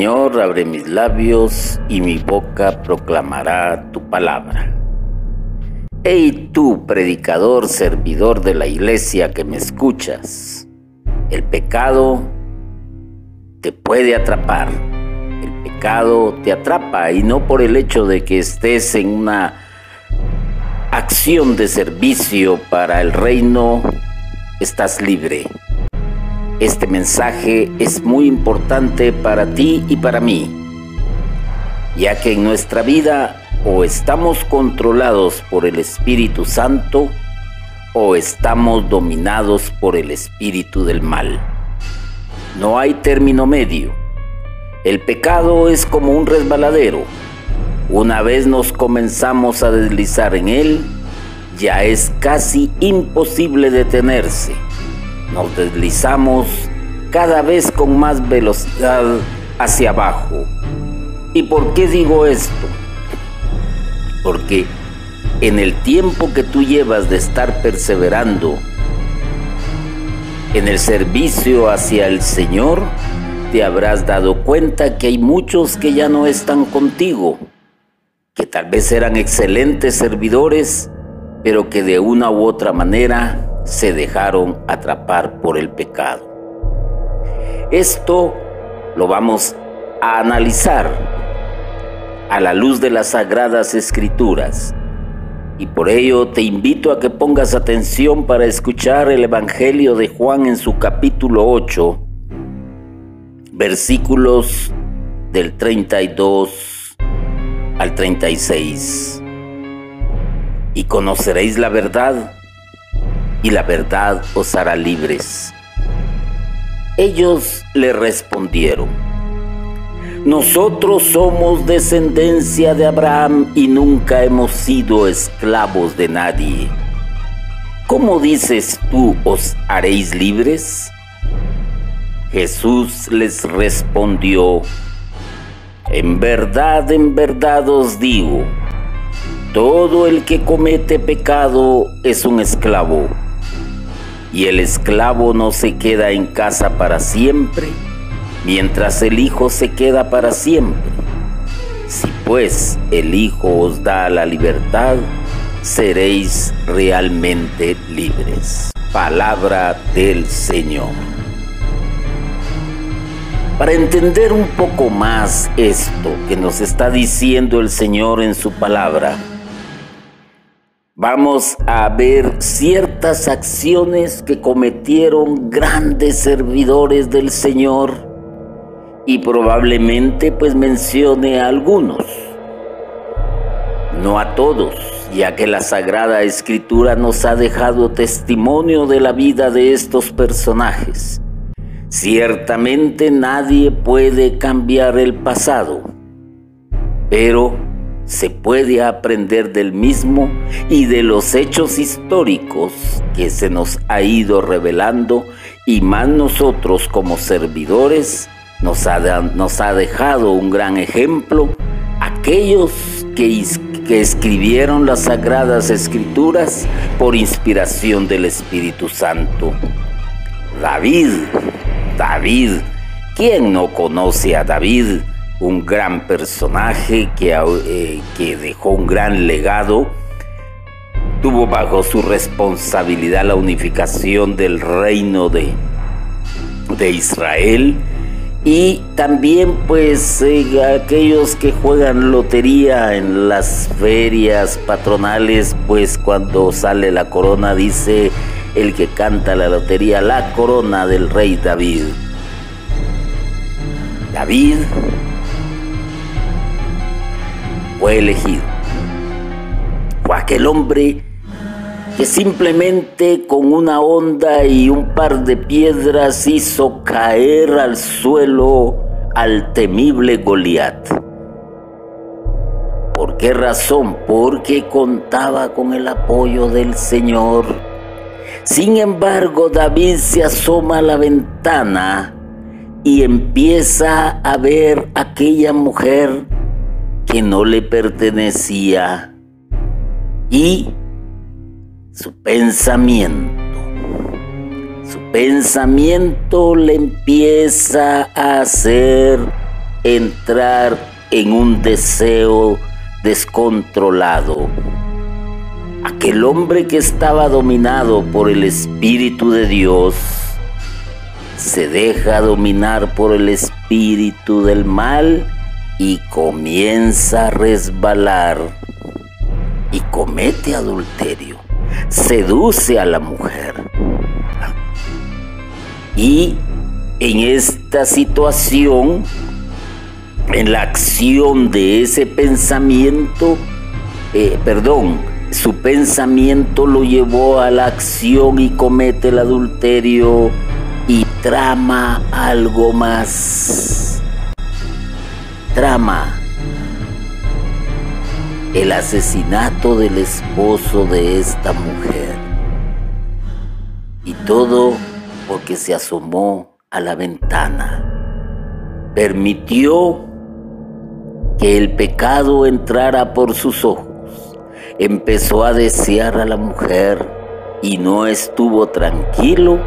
Señor, abre mis labios y mi boca proclamará tu palabra. Hey tú, predicador, servidor de la iglesia que me escuchas, el pecado te puede atrapar. El pecado te atrapa y no por el hecho de que estés en una acción de servicio para el reino, estás libre. Este mensaje es muy importante para ti y para mí, ya que en nuestra vida o estamos controlados por el Espíritu Santo o estamos dominados por el Espíritu del mal. No hay término medio. El pecado es como un resbaladero. Una vez nos comenzamos a deslizar en él, ya es casi imposible detenerse nos deslizamos cada vez con más velocidad hacia abajo. ¿Y por qué digo esto? Porque en el tiempo que tú llevas de estar perseverando en el servicio hacia el Señor, te habrás dado cuenta que hay muchos que ya no están contigo, que tal vez eran excelentes servidores, pero que de una u otra manera se dejaron atrapar por el pecado. Esto lo vamos a analizar a la luz de las sagradas escrituras. Y por ello te invito a que pongas atención para escuchar el Evangelio de Juan en su capítulo 8, versículos del 32 al 36. Y conoceréis la verdad y la verdad os hará libres. Ellos le respondieron, nosotros somos descendencia de Abraham y nunca hemos sido esclavos de nadie. ¿Cómo dices tú os haréis libres? Jesús les respondió, en verdad, en verdad os digo, todo el que comete pecado es un esclavo y el esclavo no se queda en casa para siempre, mientras el Hijo se queda para siempre. Si pues el Hijo os da la libertad, seréis realmente libres. Palabra del Señor. Para entender un poco más esto que nos está diciendo el Señor en su palabra, Vamos a ver ciertas acciones que cometieron grandes servidores del Señor y probablemente pues mencione a algunos, no a todos, ya que la Sagrada Escritura nos ha dejado testimonio de la vida de estos personajes. Ciertamente nadie puede cambiar el pasado, pero se puede aprender del mismo y de los hechos históricos que se nos ha ido revelando y más nosotros como servidores nos ha, dejado un gran ejemplo aquellos que, que escribieron las sagradas escrituras por inspiración del Espíritu Santo. David, David, ¿quién no conoce a David? Un gran personaje que, eh, que dejó un gran legado. Tuvo bajo su responsabilidad la unificación del reino de, de Israel y también pues eh, aquellos que juegan lotería en las ferias patronales pues cuando sale la corona dice el que canta la lotería la corona del rey David. David fue elegido. Fue aquel hombre que simplemente con una onda y un par de piedras hizo caer al suelo al temible Goliat. ¿Por qué razón? Porque contaba con el apoyo del Señor. Sin embargo, David se asoma a la ventana y empieza a ver aquella mujer que no le pertenecía y su pensamiento. Su pensamiento le empieza a hacer entrar en un deseo descontrolado. Aquel hombre que estaba dominado por el Espíritu de Dios se deja dominar por el espíritu del mal y comienza a resbalar y comete adulterio, seduce a la mujer. Y en esta situación, en la acción de ese pensamiento, eh, perdón, su pensamiento lo llevó a la acción y comete el adulterio y trama algo más. Trama el asesinato del esposo de esta mujer. Y todo porque se asomó a la ventana. Permitió que el pecado entrara por sus ojos. Empezó a desear a la mujer y no estuvo tranquilo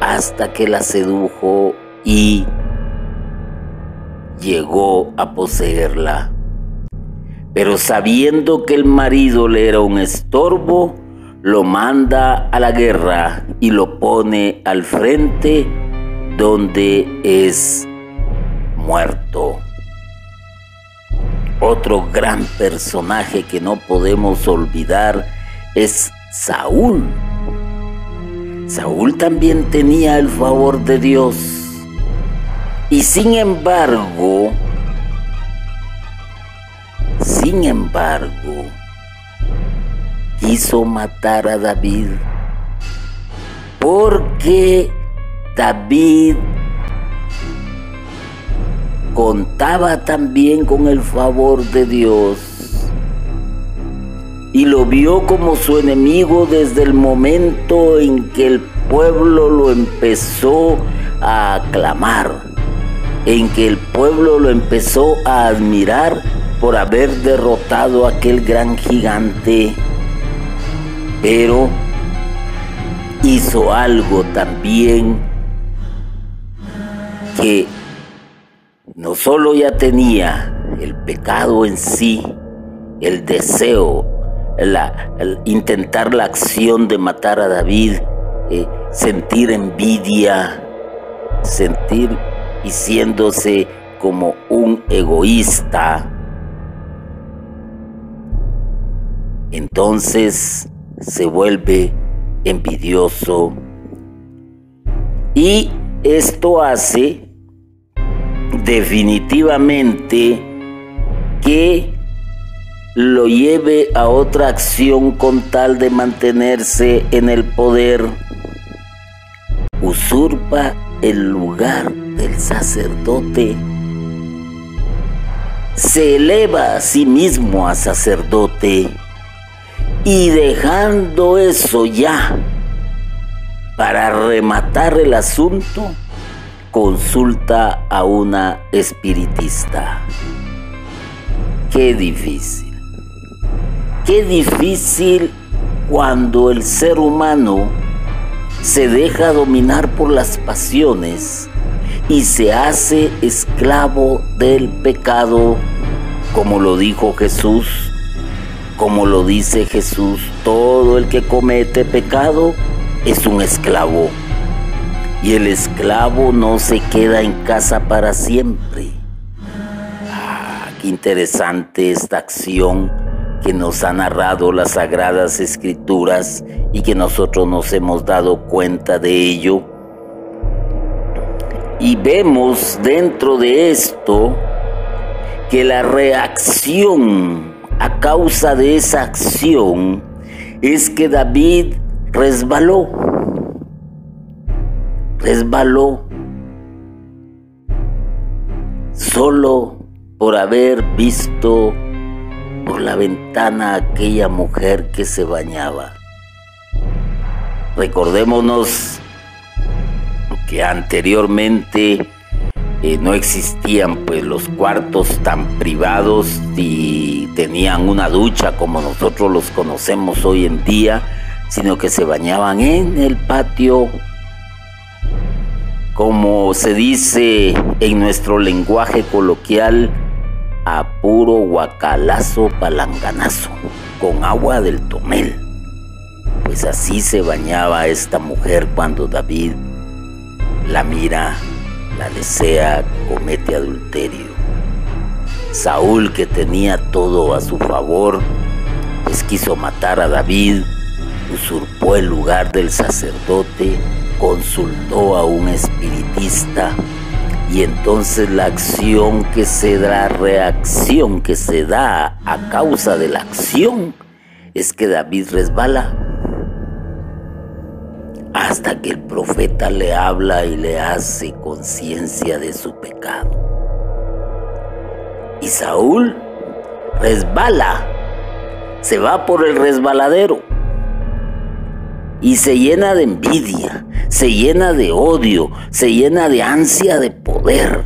hasta que la sedujo y llegó a poseerla. Pero sabiendo que el marido le era un estorbo, lo manda a la guerra y lo pone al frente donde es muerto. Otro gran personaje que no podemos olvidar es Saúl. Saúl también tenía el favor de Dios. Y sin embargo, sin embargo, quiso matar a David. Porque David contaba también con el favor de Dios y lo vio como su enemigo desde el momento en que el pueblo lo empezó a aclamar, en que el pueblo lo empezó a admirar por haber derrotado a aquel gran gigante, pero hizo algo también que no solo ya tenía el pecado en sí, el deseo el intentar la acción de matar a David, eh, sentir envidia, sentir y siéndose como un egoísta. Entonces se vuelve envidioso y esto hace definitivamente que lo lleve a otra acción con tal de mantenerse en el poder, usurpa el lugar del sacerdote, se eleva a sí mismo a sacerdote y dejando eso ya para rematar el asunto, consulta a una espiritista. Qué difícil. Qué difícil cuando el ser humano se deja dominar por las pasiones y se hace esclavo del pecado, como lo dijo Jesús, como lo dice Jesús, todo el que comete pecado es un esclavo. Y el esclavo no se queda en casa para siempre. Ah, qué interesante esta acción que nos ha narrado las sagradas escrituras y que nosotros nos hemos dado cuenta de ello. Y vemos dentro de esto que la reacción a causa de esa acción es que David resbaló, resbaló solo por haber visto por la ventana aquella mujer que se bañaba. Recordémonos que anteriormente eh, no existían pues los cuartos tan privados y tenían una ducha como nosotros los conocemos hoy en día, sino que se bañaban en el patio como se dice en nuestro lenguaje coloquial, a puro guacalazo palanganazo, con agua del tomel. Pues así se bañaba esta mujer cuando David la mira, la desea, comete adulterio. Saúl, que tenía todo a su favor, pues quiso matar a David, usurpó el lugar del sacerdote, consultó a un espiritista y entonces la acción que se da, reacción que se da a causa de la acción es que David resbala hasta que el profeta le habla y le hace conciencia de su pecado. Y Saúl resbala, se va por el resbaladero y se llena de envidia, se llena de odio, se llena de ansia de poder.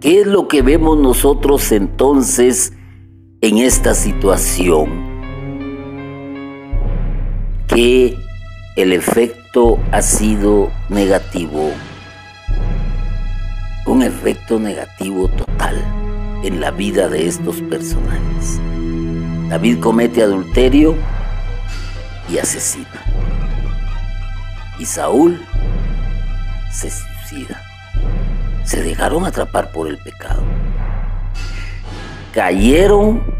¿Qué es lo que vemos nosotros entonces en esta situación? Que el efecto ha sido negativo, un efecto negativo total en la vida de estos personajes. David comete adulterio y asesina. Y Saúl se suicida. Se dejaron atrapar por el pecado. Cayeron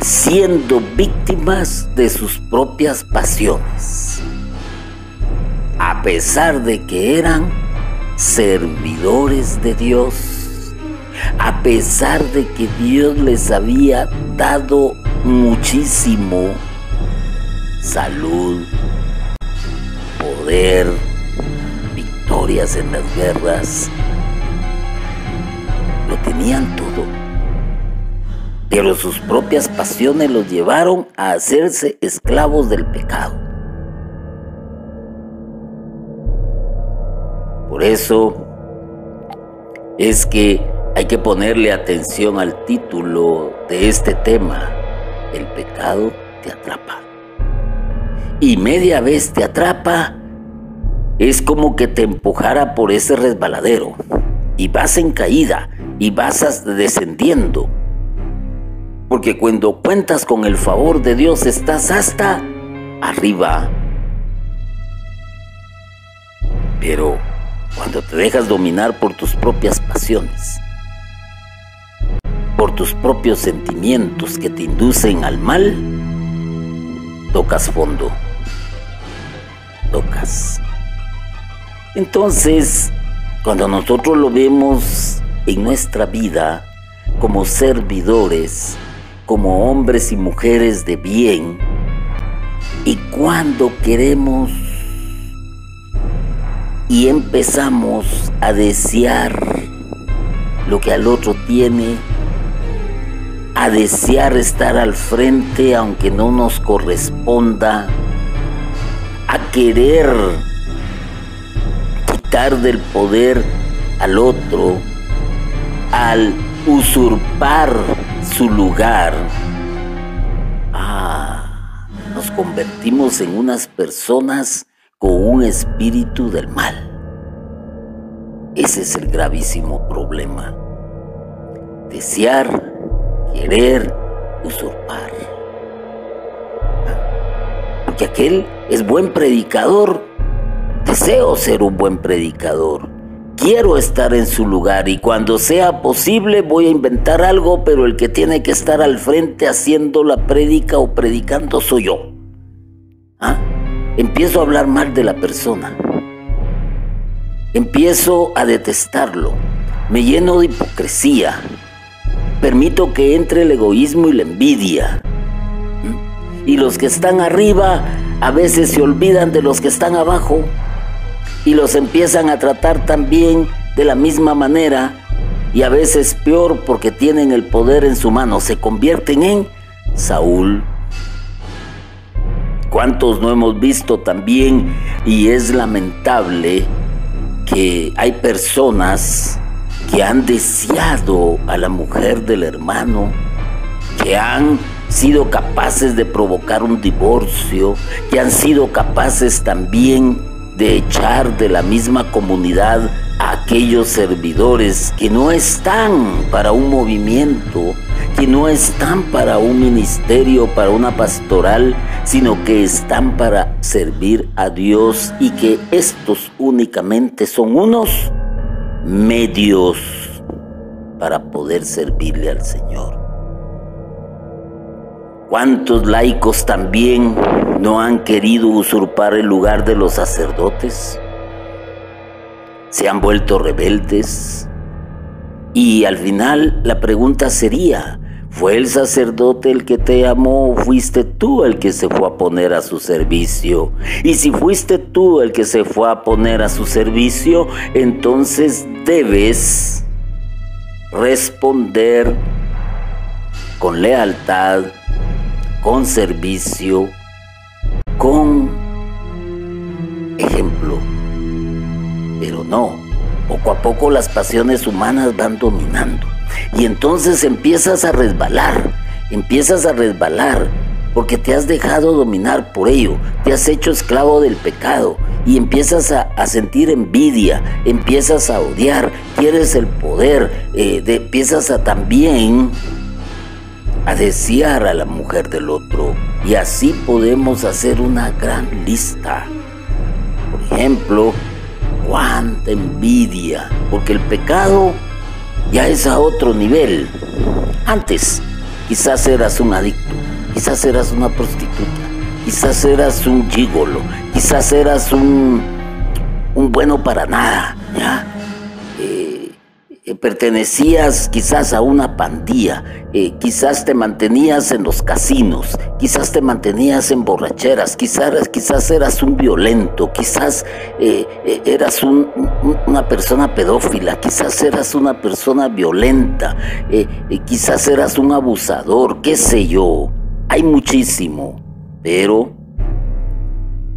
siendo víctimas de sus propias pasiones, a pesar de que eran servidores de Dios, a pesar de que Dios les había dado muchísimo salud, poder, victorias en las guerras, lo tenían todo pero sus propias pasiones los llevaron a hacerse esclavos del pecado. Por eso es que hay que ponerle atención al título de este tema. El pecado te atrapa. Y media vez te atrapa, es como que te empujara por ese resbaladero. Y vas en caída, y vas descendiendo porque cuando cuentas con el favor de Dios estás hasta arriba. Pero cuando te dejas dominar por tus propias pasiones, por tus propios sentimientos que te inducen al mal, tocas fondo. Tocas. Entonces, cuando nosotros lo vemos en nuestra vida como servidores, como hombres y mujeres de bien y cuando queremos y empezamos a desear lo que al otro tiene, a desear estar al frente aunque no nos corresponda, a querer quitar del poder al otro, al usurpar su lugar, ah, nos convertimos en unas personas con un espíritu del mal. Ese es el gravísimo problema. Desear, querer, usurpar. Aunque aquel es buen predicador, deseo ser un buen predicador quiero estar en su lugar y cuando sea posible voy a inventar algo, pero el que tiene que estar al frente haciendo la prédica o predicando soy yo. ¿Ah? Empiezo a hablar mal de la persona. Empiezo a detestarlo. Me lleno de hipocresía. Permito que entre el egoísmo y la envidia. ¿Mm? Y los que están arriba a veces se olvidan de los que están abajo y los empiezan a tratar también de la misma manera y a veces peor porque tienen el poder en su mano, se convierten en Saúl. ¿Cuántos no hemos visto también? Y es lamentable que hay personas que han deseado a la mujer del hermano, que han sido capaces de provocar un divorcio, que han sido capaces también de echar de la misma comunidad a aquellos servidores que no están para un movimiento, que no están para un ministerio, para una pastoral, sino que están para servir a Dios y que estos únicamente son unos medios para poder servirle al Señor. ¿Cuántos laicos también no han querido usurpar el lugar de los sacerdotes? Se han vuelto rebeldes. Y al final la pregunta sería, ¿fue el sacerdote el que te amó o fuiste tú el que se fue a poner a su servicio? Y si fuiste tú el que se fue a poner a su servicio, entonces debes responder con lealtad, con servicio, con ejemplo. Pero no, poco a poco las pasiones humanas van dominando. Y entonces empiezas a resbalar, empiezas a resbalar, porque te has dejado dominar por ello, te has hecho esclavo del pecado y empiezas a, sentir envidia, empiezas a odiar, quieres el poder, eh, empiezas a también a desear a la mujer del otro. Y así podemos hacer una gran lista. Por ejemplo, cuánta envidia, porque el pecado ya es a otro nivel. Antes, quizás eras un adicto, quizás eras una prostituta, quizás eras un gigolo, quizás eras un, un bueno para nada, ¿ya? Eh, pertenecías quizás a una pandilla, eh, quizás te mantenías en los casinos, quizás te mantenías en borracheras, quizás, quizás eras un violento, quizás eh, eras una persona pedófila, quizás eras una persona violenta, quizás eras un abusador, qué sé yo. Hay muchísimo, pero,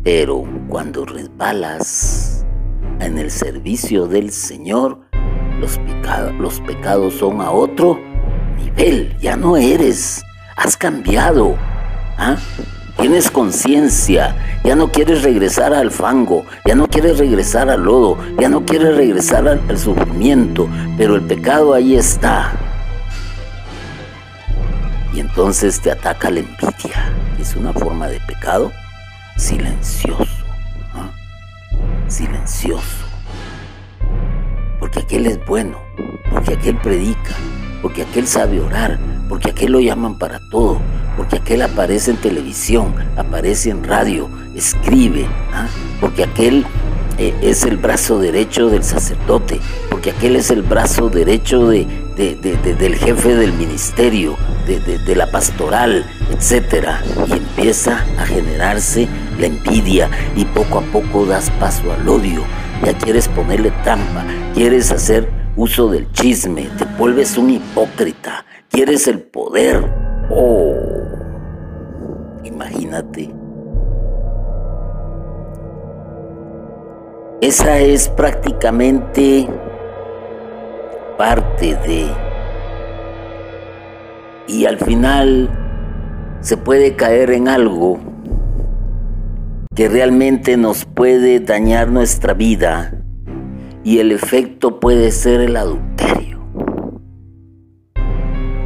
pero cuando resbalas en el servicio del Señor, los, pecados son a otro nivel, ya no eres, has cambiado. ¿ah? Tienes conciencia, ya no quieres regresar al fango, ya no quieres regresar al lodo, ya no quieres regresar al, al sufrimiento, pero el pecado ahí está. Y entonces te ataca la envidia, es una forma de pecado silencioso, ¿ah? silencioso porque aquel es bueno, porque aquel predica, porque aquel sabe orar, porque aquel lo llaman para todo, porque aquel aparece en televisión, aparece en radio, escribe, ¿ah? porque aquel eh, es el brazo derecho del sacerdote, porque aquel es el brazo derecho de, del jefe del ministerio, de, la pastoral, etc. Y empieza a generarse la envidia y poco a poco das paso al odio ya quieres ponerle trampa, quieres hacer uso del chisme, te vuelves un hipócrita, quieres el poder. Oh, imagínate. Esa es prácticamente parte de... Y al final se puede caer en algo que realmente nos puede dañar nuestra vida y el efecto puede ser el adulterio.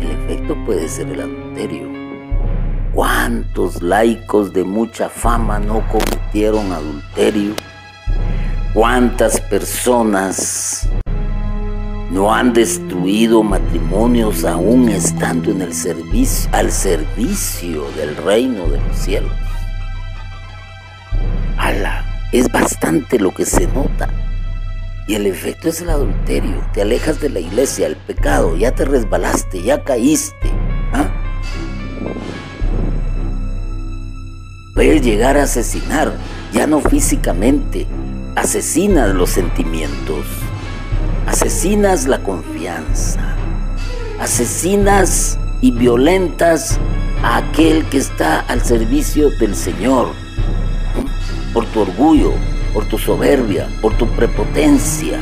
El efecto puede ser el adulterio. ¿Cuántos laicos de mucha fama no cometieron adulterio? ¿Cuántas personas no han destruido matrimonios aún estando en el servicio, al servicio del reino de los cielos? Lo que se nota. Y el efecto es el adulterio. Te alejas de la iglesia, el pecado, ya te resbalaste, ya caíste. ¿ah? Puedes llegar a asesinar, ya no físicamente, asesinas los sentimientos, asesinas la confianza, asesinas y violentas a aquel que está al servicio del Señor por tu orgullo, por tu soberbia, por tu prepotencia.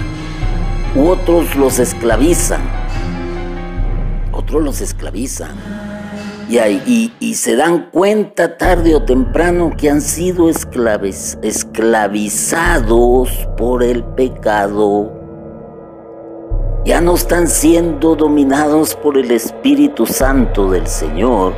U otros los esclavizan. Otros los esclavizan. y, se dan cuenta tarde o temprano que han sido esclavizados por el pecado. Ya no están siendo dominados por el Espíritu Santo del Señor,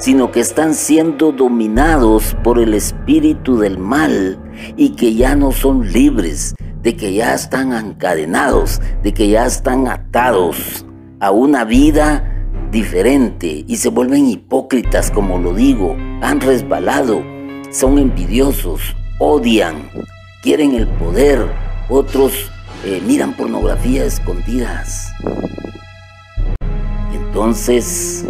sino que están siendo dominados por el espíritu del mal y que ya no son libres, de que ya están encadenados, de que ya están atados a una vida diferente y se vuelven hipócritas, como lo digo, han resbalado, son envidiosos, odian, quieren el poder, otros eh, miran pornografía escondidas. Entonces,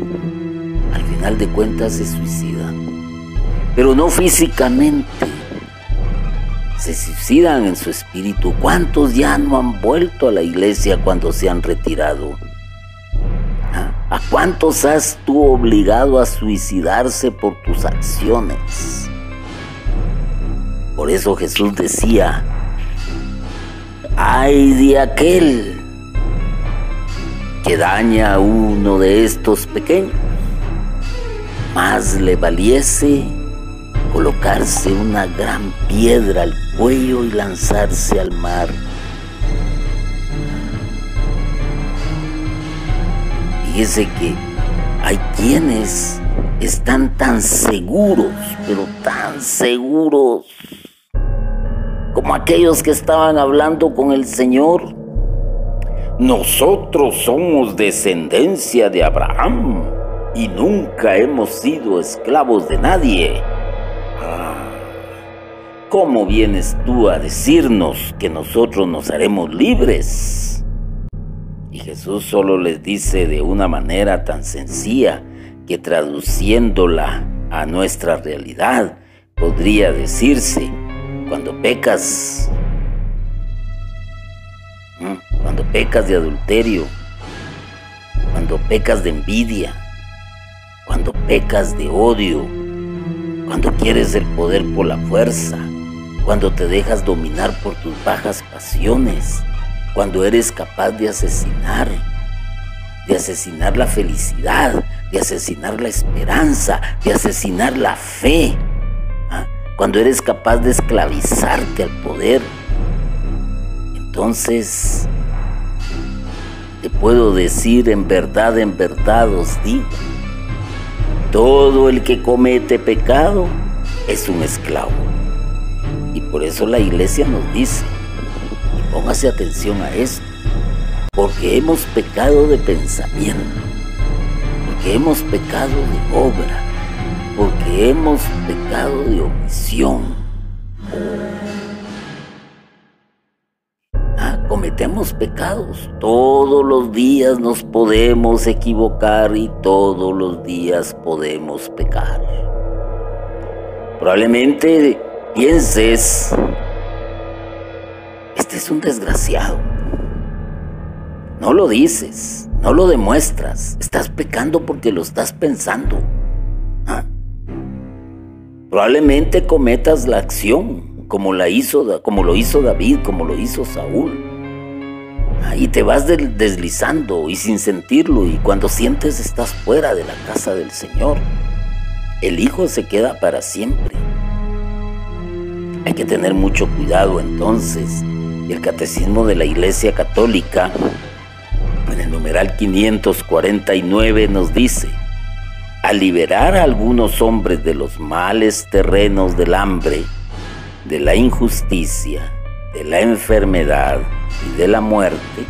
al final de cuentas, se suicidan. Pero no físicamente, se suicidan en su espíritu. ¿Cuántos ya no han vuelto a la iglesia cuando se han retirado? ¿A cuántos has tú obligado a suicidarse por tus acciones? Por eso Jesús decía, ay de aquel que daña a uno de estos pequeños, más le valiese colocarse una gran piedra al cuello y lanzarse al mar. Fíjese que hay quienes están tan seguros, pero tan seguros, como aquellos que estaban hablando con el Señor. Nosotros somos descendencia de Abraham y nunca hemos sido esclavos de nadie. Ah, ¿Cómo vienes tú a decirnos que nosotros nos haremos libres? Y Jesús solo les dice de una manera tan sencilla que traduciéndola a nuestra realidad podría decirse, cuando pecas, cuando pecas de adulterio, cuando pecas de envidia, cuando pecas de odio, cuando quieres el poder por la fuerza, cuando te dejas dominar por tus bajas pasiones, cuando eres capaz de asesinar, de asesinar la felicidad, de asesinar la esperanza, de asesinar la fe, ¿ah? cuando eres capaz de esclavizarte al poder, entonces te puedo decir en verdad, en verdad os digo, todo el que comete pecado es un esclavo. Y por eso la iglesia nos dice, Póngase atención a esto, porque hemos pecado de pensamiento, porque hemos pecado de obra, porque hemos pecado de omisión. Cometemos pecados. Todos los días nos podemos equivocar y todos los días podemos pecar. Probablemente pienses este es un desgraciado. No lo dices, no lo demuestras. Estás pecando porque lo estás pensando. ¿Ah? Probablemente cometas la acción como, la hizo, como lo hizo David, como lo hizo Saúl. Y te vas deslizando y sin sentirlo y cuando sientes estás fuera de la casa del Señor. El Hijo se queda para siempre. Hay que tener mucho cuidado entonces el Catecismo de la Iglesia Católica, en el numeral 549, nos dice, a liberar a algunos hombres de los males terrenos del hambre, de la injusticia, de la enfermedad y de la muerte,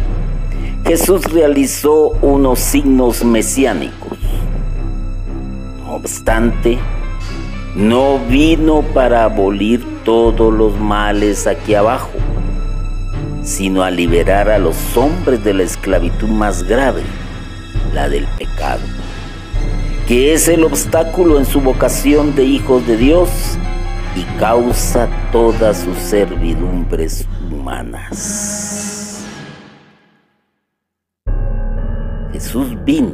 Jesús realizó unos signos mesiánicos. No obstante, no vino para abolir todos los males aquí abajo, sino a liberar a los hombres de la esclavitud más grave, la del pecado, que es el obstáculo en su vocación de hijos de Dios y causa todas sus servidumbres humanas. Jesús vino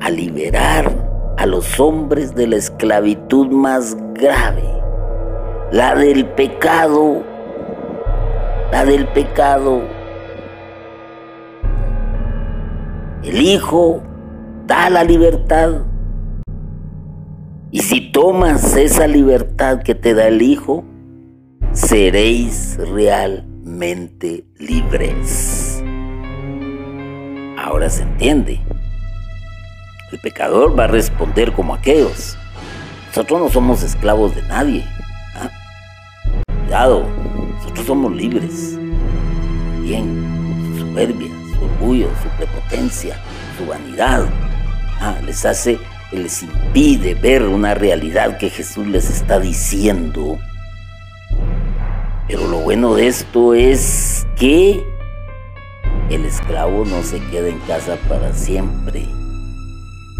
a liberar a los hombres de la esclavitud más grave, la del pecado la del pecado. El Hijo da la libertad. Y si tomas esa libertad que te da el Hijo, seréis realmente libres. Ahora se entiende. El pecador va a responder como aquellos. Nosotros no somos esclavos de nadie. ¿ah? Cuidado, nosotros somos libres. Bien, su soberbia, su orgullo, su prepotencia, su vanidad, ¿ah? les hace, les impide ver una realidad que Jesús les está diciendo. Pero lo bueno de esto es que el esclavo no se queda en casa para siempre,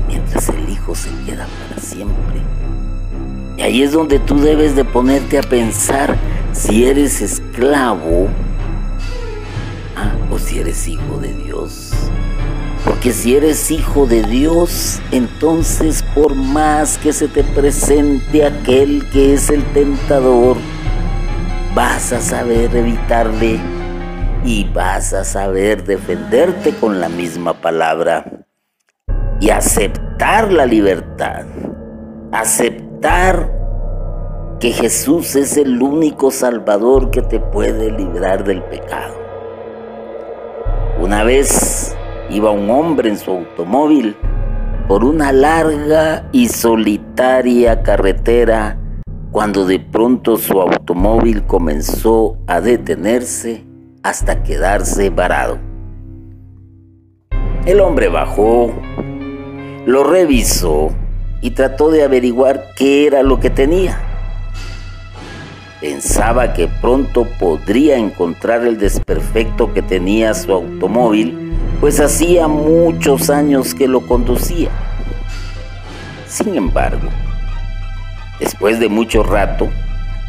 mientras el hijo se queda para siempre. Y ahí es donde tú debes de ponerte a pensar si eres esclavo ah, o si eres hijo de Dios. Porque si eres hijo de Dios, entonces por más que se te presente aquel que es el tentador, vas a saber evitarle y vas a saber defenderte con la misma palabra y aceptar la libertad, aceptar que Jesús es el único Salvador que te puede librar del pecado. Una vez iba un hombre en su automóvil por una larga y solitaria carretera cuando de pronto su automóvil comenzó a detenerse hasta quedarse varado. El hombre bajó, lo revisó y trató de averiguar qué era lo que tenía. Pensaba que pronto podría encontrar el desperfecto que tenía su automóvil, pues hacía muchos años que lo conducía. Sin embargo, después de mucho rato,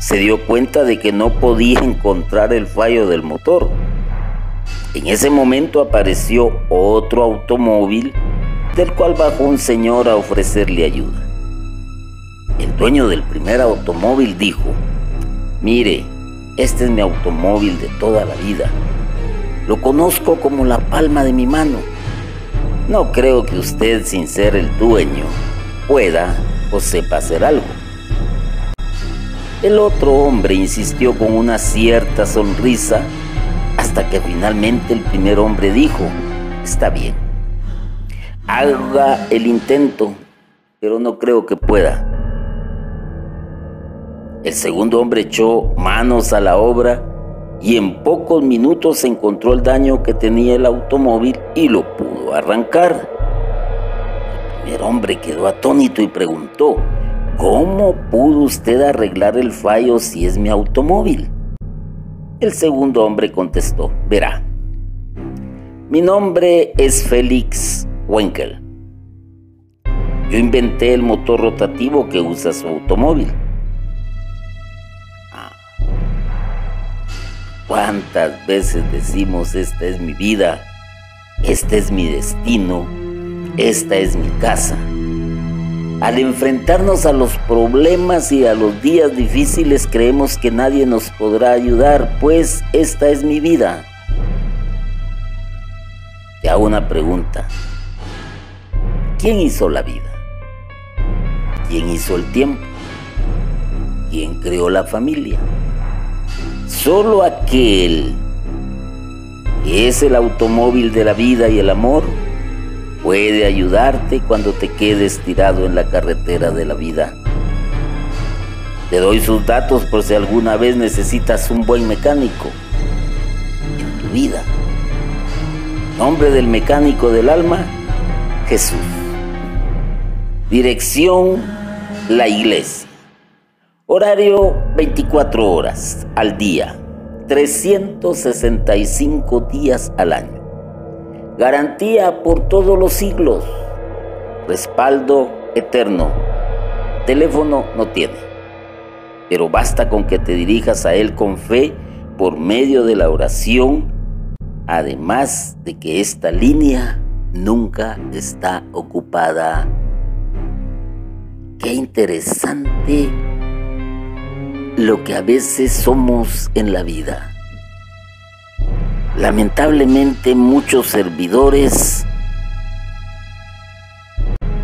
se dio cuenta de que no podía encontrar el fallo del motor. En ese momento apareció otro automóvil del cual bajó un señor a ofrecerle ayuda. El dueño del primer automóvil dijo, mire, este es mi automóvil de toda la vida. Lo conozco como la palma de mi mano. No creo que usted, sin ser el dueño, pueda o sepa hacer algo. El otro hombre insistió con una cierta sonrisa hasta que finalmente el primer hombre dijo, está bien, haga el intento, pero no creo que pueda. El segundo hombre echó manos a la obra y en pocos minutos encontró el daño que tenía el automóvil y lo pudo arrancar. El primer hombre quedó atónito y preguntó, ¿Cómo pudo usted arreglar el fallo si es mi automóvil? El segundo hombre contestó, verá, mi nombre es Félix Wenkel. Yo inventé el motor rotativo que usa su automóvil. Ah. ¿Cuántas veces decimos esta es mi vida, este es mi destino, esta es mi casa? Al enfrentarnos a los problemas y a los días difíciles creemos que nadie nos podrá ayudar, pues esta es mi vida. Te hago una pregunta. ¿Quién hizo la vida? ¿Quién hizo el tiempo? ¿Quién creó la familia? Solo aquel que es el automóvil de la vida y el amor puede ayudarte cuando te quedes tirado en la carretera de la vida. Te doy sus datos por si alguna vez necesitas un buen mecánico en tu vida. Nombre del mecánico del alma, Jesús. Dirección, la iglesia. Horario 24 horas al día, 365 días al año. Garantía por todos los siglos. Respaldo eterno. Teléfono no tiene. Pero basta con que te dirijas a Él con fe por medio de la oración. Además de que esta línea nunca está ocupada. Qué interesante lo que a veces somos en la vida. Lamentablemente muchos servidores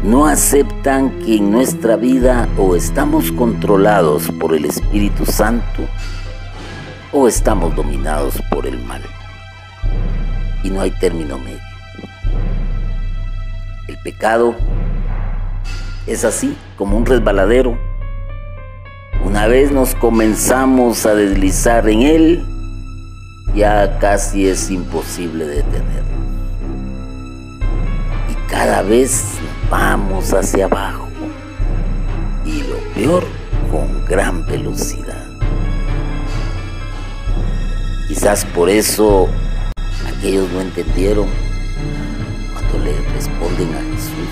no aceptan que en nuestra vida o estamos controlados por el Espíritu Santo o estamos dominados por el mal. Y no hay término medio. El pecado es así, como un resbaladero. Una vez nos comenzamos a deslizar en él, ya casi es imposible detenerlo. Y cada vez vamos hacia abajo. Y lo peor, con gran velocidad. Quizás por eso aquellos no entendieron cuando le responden a Jesús,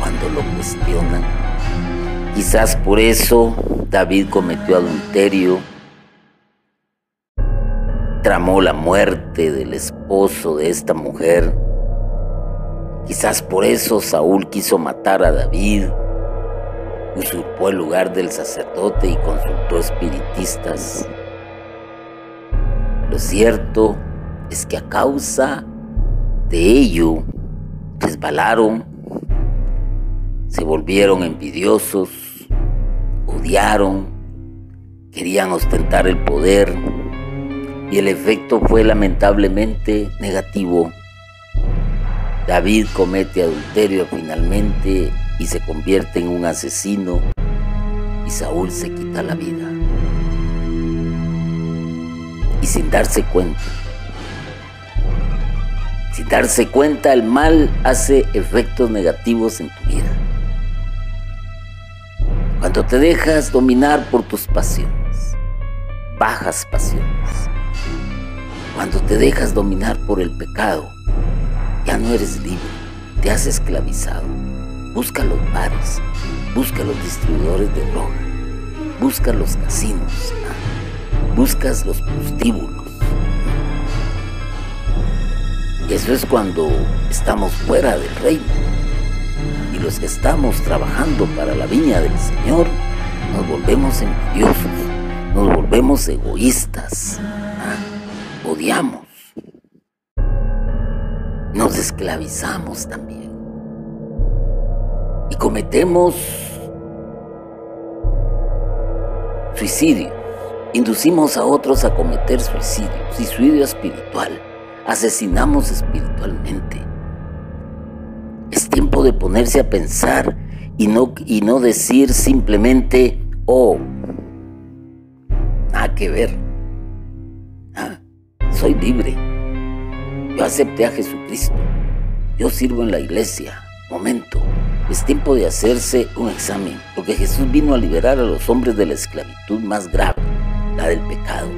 cuando lo cuestionan. Quizás por eso David cometió adulterio, tramó la muerte del esposo de esta mujer. Quizás por eso Saúl quiso matar a David, usurpó el lugar del sacerdote y consultó espiritistas. Lo cierto es que a causa de ello resbalaron, se volvieron envidiosos, odiaron, querían ostentar el poder y el efecto fue lamentablemente negativo. David comete adulterio finalmente y se convierte en un asesino y Saúl se quita la vida y sin darse cuenta. Sin darse cuenta, el mal hace efectos negativos en tu vida. Cuando te dejas dominar por tus pasiones, bajas pasiones. Cuando te dejas dominar por el pecado, ya no eres libre, te has esclavizado. Busca los bares, busca los distribuidores de droga, busca los casinos, buscas los prostíbulos. Eso es cuando estamos fuera del reino. Y los que estamos trabajando para la viña del Señor, nos volvemos envidiosos, nos volvemos egoístas. Odiamos, nos esclavizamos también. Y cometemos suicidio Inducimos a otros a cometer suicidio, suicidio espiritual. Asesinamos espiritualmente. Es tiempo de ponerse a pensar y no, y no decir simplemente, oh, nada que ver. Ah, soy libre. Yo acepté a Jesucristo. Yo sirvo en la iglesia. Momento. Es tiempo de hacerse un examen, porque Jesús vino a liberar a los hombres de la esclavitud más grave la del pecado.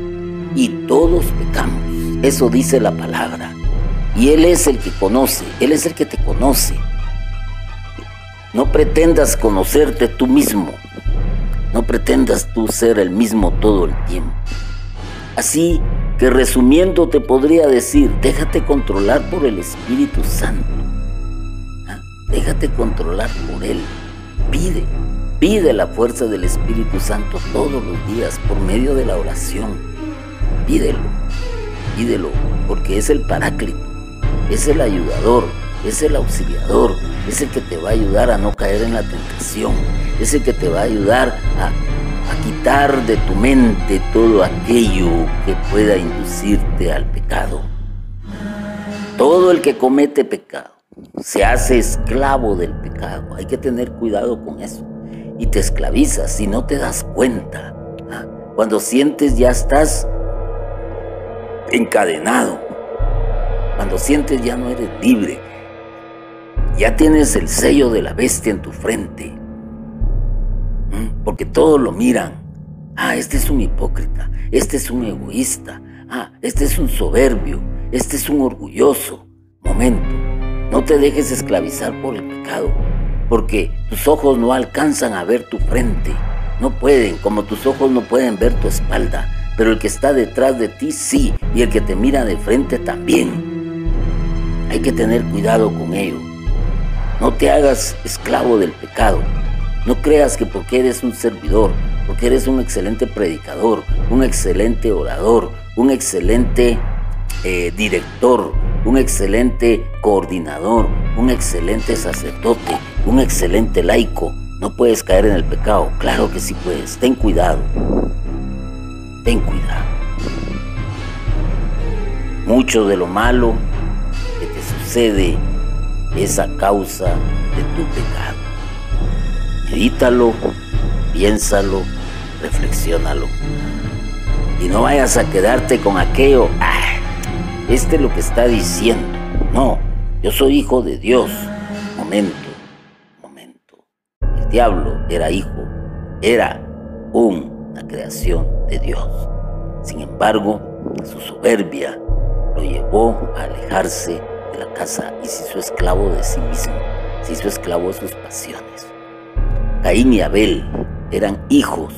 Y todos pecamos. Eso dice la palabra. Y Él es el que conoce, Él es el que te conoce. No pretendas conocerte tú mismo. No pretendas tú ser el mismo todo el tiempo. Así que resumiendo te podría decir, déjate controlar por el Espíritu Santo. ¿Ah? Déjate controlar por Él. Pide, Pide la fuerza del Espíritu Santo todos los días por medio de la oración. Pídelo, pídelo, porque es el paráclito, es el ayudador, es el auxiliador, es el que te va a ayudar a no caer en la tentación, es el que te va a ayudar a, a quitar de tu mente todo aquello que pueda inducirte al pecado. Todo el que comete pecado se hace esclavo del pecado. Hay que tener cuidado con eso y te esclavizas si no te das cuenta. ¿ah? Cuando sientes ya estás encadenado, cuando sientes ya no eres libre, ya tienes el sello de la bestia en tu frente, porque todos lo miran. Ah, este es un hipócrita, este es un egoísta, ah, este es un soberbio, este es un orgulloso. Momento, no te dejes esclavizar por el pecado porque tus ojos no alcanzan a ver tu frente, no pueden, como tus ojos no pueden ver tu espalda, pero el que está detrás de ti sí, y el que te mira de frente también. Hay que tener cuidado con ello. No te hagas esclavo del pecado. No creas que porque eres un servidor, porque eres un excelente predicador, un excelente orador, un excelente eh, director, un excelente coordinador, un excelente sacerdote, un excelente laico, no puedes caer en el pecado. Claro que sí puedes. Ten cuidado. Ten cuidado. Mucho de lo malo que te sucede es a causa de tu pecado. Medítalo, piénsalo, reflexiónalo. Y no vayas a quedarte con aquello, ah, este es lo que está diciendo. No, yo soy hijo de Dios. Momento, momento. El diablo era hijo, era una creación de Dios. Sin embargo, su soberbia lo llevó a alejarse de la casa y se hizo esclavo de sí mismo, se hizo esclavo de sus pasiones. Caín y Abel eran hijos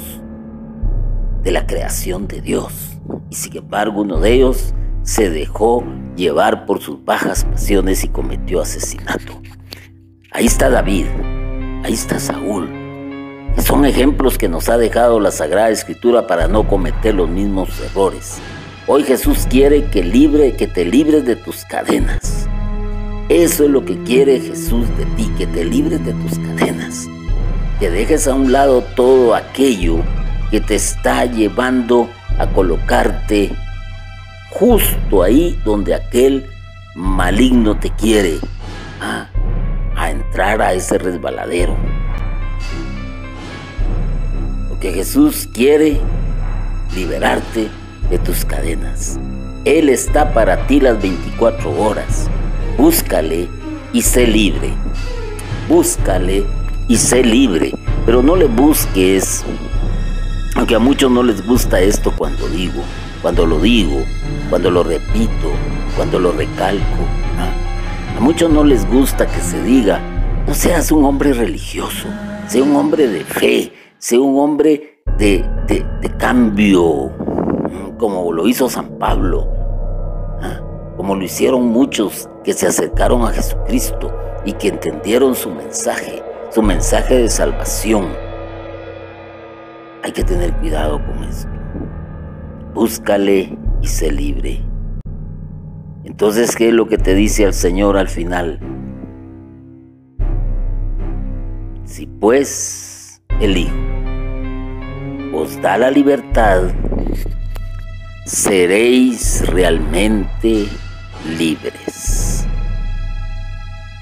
de la creación de Dios y sin embargo uno de ellos se dejó llevar por sus bajas pasiones y cometió asesinato. Ahí está David, ahí está Saúl. son ejemplos que nos ha dejado la Sagrada Escritura para no cometer los mismos errores. Hoy Jesús quiere que libre, que te libres de tus cadenas. Eso es lo que quiere Jesús de ti, que te libres de tus cadenas. Que dejes a un lado todo aquello que te está llevando a colocarte justo ahí donde aquel maligno te quiere, a, a entrar a ese resbaladero. Porque Jesús quiere liberarte de tus cadenas. Él está para ti las 24 horas. Búscale y sé libre. Búscale y sé libre. Pero no le busques, aunque a muchos no les gusta esto cuando digo, cuando lo digo, cuando lo repito, cuando lo recalco. A muchos no les gusta que se diga, no seas un hombre religioso, sea un hombre de fe, sea un hombre de, de, cambio, como lo hizo San Pablo, como lo hicieron muchos que se acercaron a Jesucristo y que entendieron su mensaje, su mensaje de salvación. Hay que tener cuidado con esto. Búscale y sé libre. Entonces, ¿qué es lo que te dice el Señor al final? Si pues el Hijo os da la libertad, seréis realmente libres.